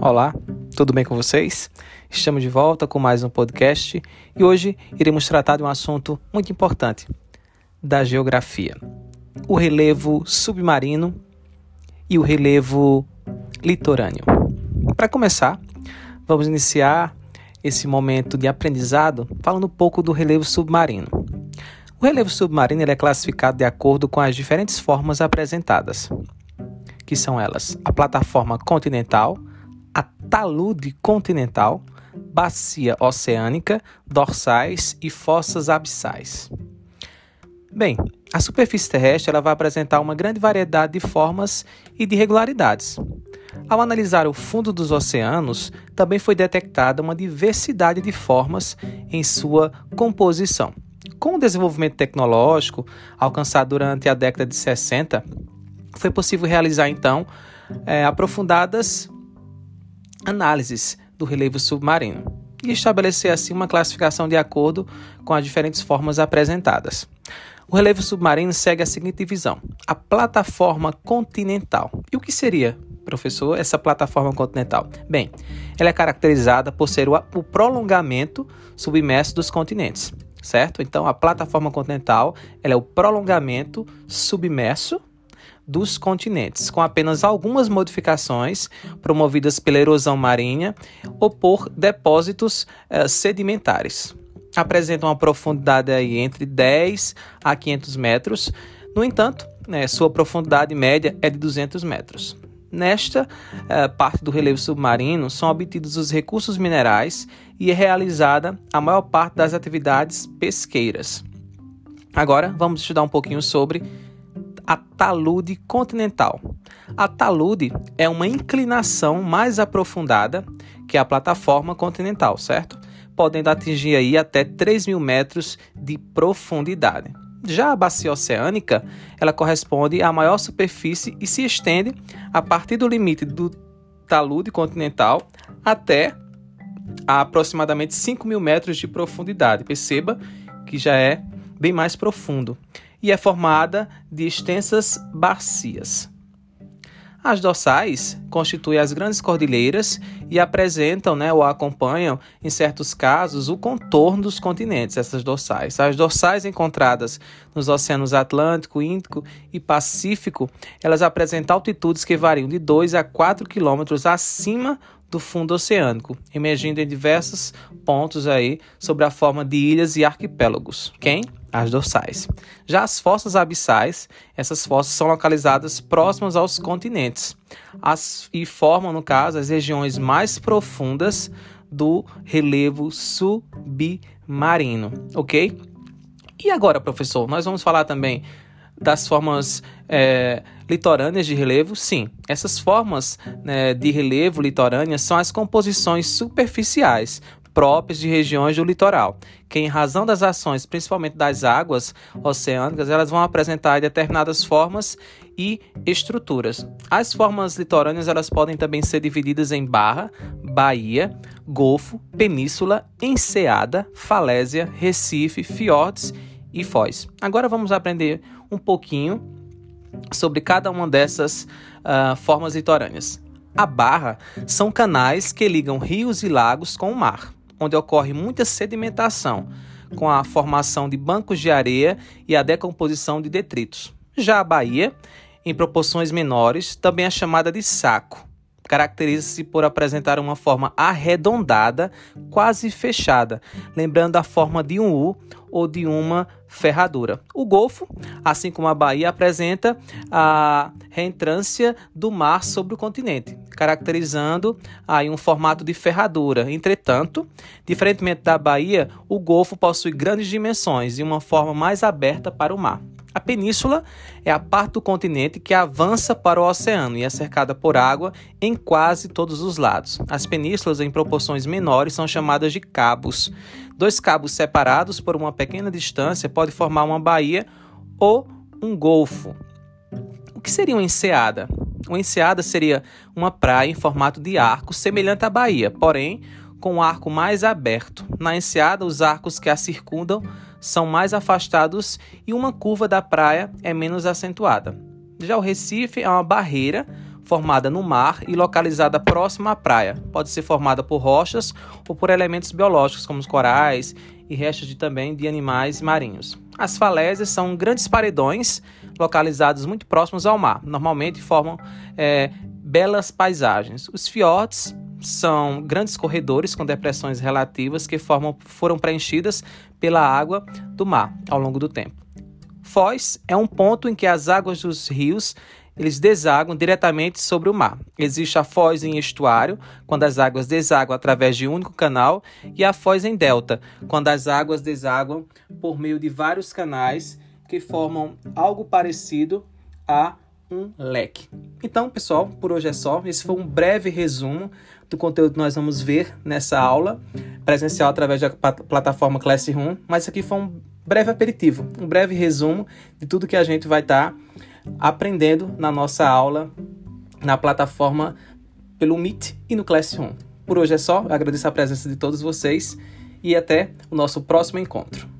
Olá, tudo bem com vocês? Estamos de volta com mais um podcast e hoje iremos tratar de um assunto muito importante: da geografia. O relevo submarino e o relevo litorâneo. Para começar, vamos iniciar esse momento de aprendizado falando um pouco do relevo submarino. O relevo submarino é classificado de acordo com as diferentes formas apresentadas, que são elas: a plataforma continental, talude continental, bacia oceânica, dorsais e fossas abissais. Bem, a superfície terrestre ela vai apresentar uma grande variedade de formas e de irregularidades. Ao analisar o fundo dos oceanos, também foi detectada uma diversidade de formas em sua composição. Com o desenvolvimento tecnológico alcançado durante a década de 60, foi possível realizar então é, aprofundadas análises do relevo submarino e estabelecer assim uma classificação de acordo com as diferentes formas apresentadas. O relevo submarino segue a seguinte divisão: a plataforma continental. E o que seria, professor, essa plataforma continental? Bem, ela é caracterizada por ser o prolongamento submerso dos continentes, certo? Então, a plataforma continental é o prolongamento submerso dos continentes, com apenas algumas modificações promovidas pela erosão marinha ou por depósitos eh, sedimentares. Apresentam uma profundidade aí entre 10 a 500 metros. No entanto, né, sua profundidade média é de 200 metros. Nesta eh, parte do relevo submarino são obtidos os recursos minerais e é realizada a maior parte das atividades pesqueiras. Agora vamos estudar um pouquinho sobre a talude continental. A talude é uma inclinação mais aprofundada que a plataforma continental, certo? Podendo atingir aí até 3 mil metros de profundidade. Já a bacia oceânica, ela corresponde à maior superfície e se estende a partir do limite do talude continental até a aproximadamente 5 mil metros de profundidade. Perceba que já é bem mais profundo e é formada de extensas bacias. As dorsais constituem as grandes cordilheiras e apresentam né, ou acompanham, em certos casos, o contorno dos continentes, essas dorsais. As dorsais encontradas nos oceanos Atlântico, Índico e Pacífico, elas apresentam altitudes que variam de 2 a 4 quilômetros acima do fundo oceânico, emergindo em diversos pontos aí sobre a forma de ilhas e arquipélagos. Quem? As dorsais. Já as fossas abissais, essas fossas são localizadas próximas aos continentes as, e formam, no caso, as regiões mais profundas do relevo submarino, ok? E agora, professor, nós vamos falar também das formas é, litorâneas de relevo? Sim, essas formas né, de relevo litorâneas são as composições superficiais próprias de regiões do litoral, que em razão das ações, principalmente das águas oceânicas, elas vão apresentar determinadas formas e estruturas. As formas litorâneas elas podem também ser divididas em barra, baía, golfo, península, enseada, falésia, recife, fiordes e foz. Agora vamos aprender um pouquinho sobre cada uma dessas uh, formas litorâneas. A barra são canais que ligam rios e lagos com o mar, onde ocorre muita sedimentação, com a formação de bancos de areia e a decomposição de detritos. Já a baía, em proporções menores, também é chamada de saco, caracteriza-se por apresentar uma forma arredondada, quase fechada, lembrando a forma de um U ou de uma ferradura. O Golfo, assim como a Bahia, apresenta a reentrância do mar sobre o continente, caracterizando aí um formato de ferradura. Entretanto, diferentemente da Bahia, o Golfo possui grandes dimensões e uma forma mais aberta para o mar. A península é a parte do continente que avança para o oceano e é cercada por água em quase todos os lados. As penínsulas, em proporções menores, são chamadas de cabos. Dois cabos separados por uma pequena distância podem formar uma baía ou um golfo. O que seria uma enseada? Uma enseada seria uma praia em formato de arco, semelhante à baía, porém com um arco mais aberto. Na enseada, os arcos que a circundam são mais afastados e uma curva da praia é menos acentuada. Já o Recife é uma barreira formada no mar e localizada próxima à praia. Pode ser formada por rochas ou por elementos biológicos, como os corais e restos de, também de animais marinhos. As falésias são grandes paredões localizados muito próximos ao mar. Normalmente formam é, belas paisagens. Os fiordes são grandes corredores com depressões relativas que formam, foram preenchidas pela água do mar ao longo do tempo. Foz é um ponto em que as águas dos rios eles desaguam diretamente sobre o mar. Existe a foz em estuário, quando as águas desaguam através de um único canal, e a foz em delta, quando as águas desaguam por meio de vários canais que formam algo parecido a um leque. Então, pessoal, por hoje é só. Esse foi um breve resumo do conteúdo que nós vamos ver nessa aula presencial através da plataforma Classroom, mas isso aqui foi um breve aperitivo, um breve resumo de tudo que a gente vai estar tá aprendendo na nossa aula na plataforma pelo Meet e no Classroom. Por hoje é só, eu agradeço a presença de todos vocês e até o nosso próximo encontro.